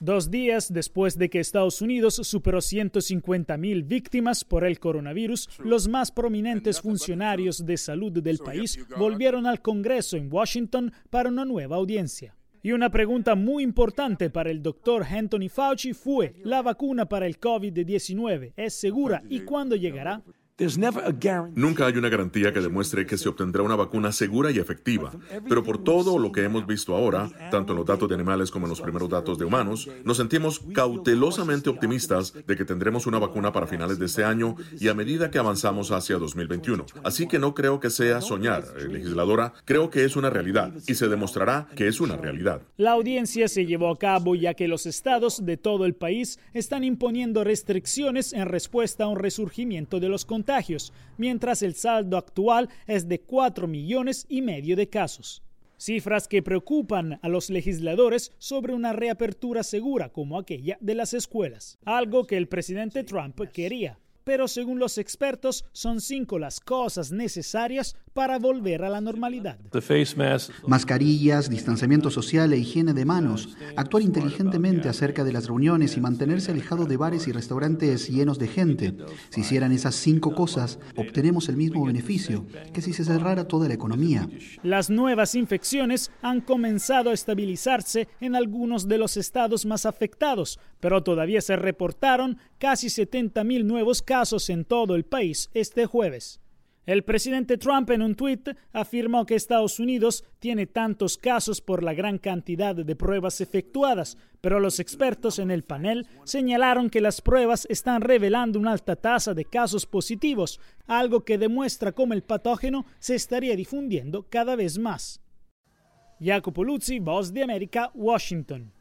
Dos días después de que Estados Unidos superó 150.000 víctimas por el coronavirus, los más prominentes funcionarios de salud del país volvieron al Congreso en Washington para una nueva audiencia. Y una pregunta muy importante para el doctor Anthony Fauci fue, ¿la vacuna para el COVID-19 es segura y cuándo llegará? Nunca hay una garantía que demuestre que se obtendrá una vacuna segura y efectiva, pero por todo lo que hemos visto ahora, tanto en los datos de animales como en los primeros datos de humanos, nos sentimos cautelosamente optimistas de que tendremos una vacuna para finales de este año y a medida que avanzamos hacia 2021. Así que no creo que sea soñar, eh, legisladora, creo que es una realidad y se demostrará que es una realidad. La audiencia se llevó a cabo ya que los estados de todo el país están imponiendo restricciones en respuesta a un resurgimiento de los contagios mientras el saldo actual es de 4 millones y medio de casos. Cifras que preocupan a los legisladores sobre una reapertura segura como aquella de las escuelas, algo que el presidente Trump quería pero según los expertos son cinco las cosas necesarias para volver a la normalidad. Mascarillas, distanciamiento social e higiene de manos, actuar inteligentemente acerca de las reuniones y mantenerse alejado de bares y restaurantes llenos de gente. Si hicieran esas cinco cosas, obtenemos el mismo beneficio que si se cerrara toda la economía. Las nuevas infecciones han comenzado a estabilizarse en algunos de los estados más afectados, pero todavía se reportaron casi 70.000 nuevos casos casos en todo el país este jueves. El presidente Trump en un tuit afirmó que Estados Unidos tiene tantos casos por la gran cantidad de pruebas efectuadas, pero los expertos en el panel señalaron que las pruebas están revelando una alta tasa de casos positivos, algo que demuestra cómo el patógeno se estaría difundiendo cada vez más. Jacopo Luzzi, Voz de América, Washington.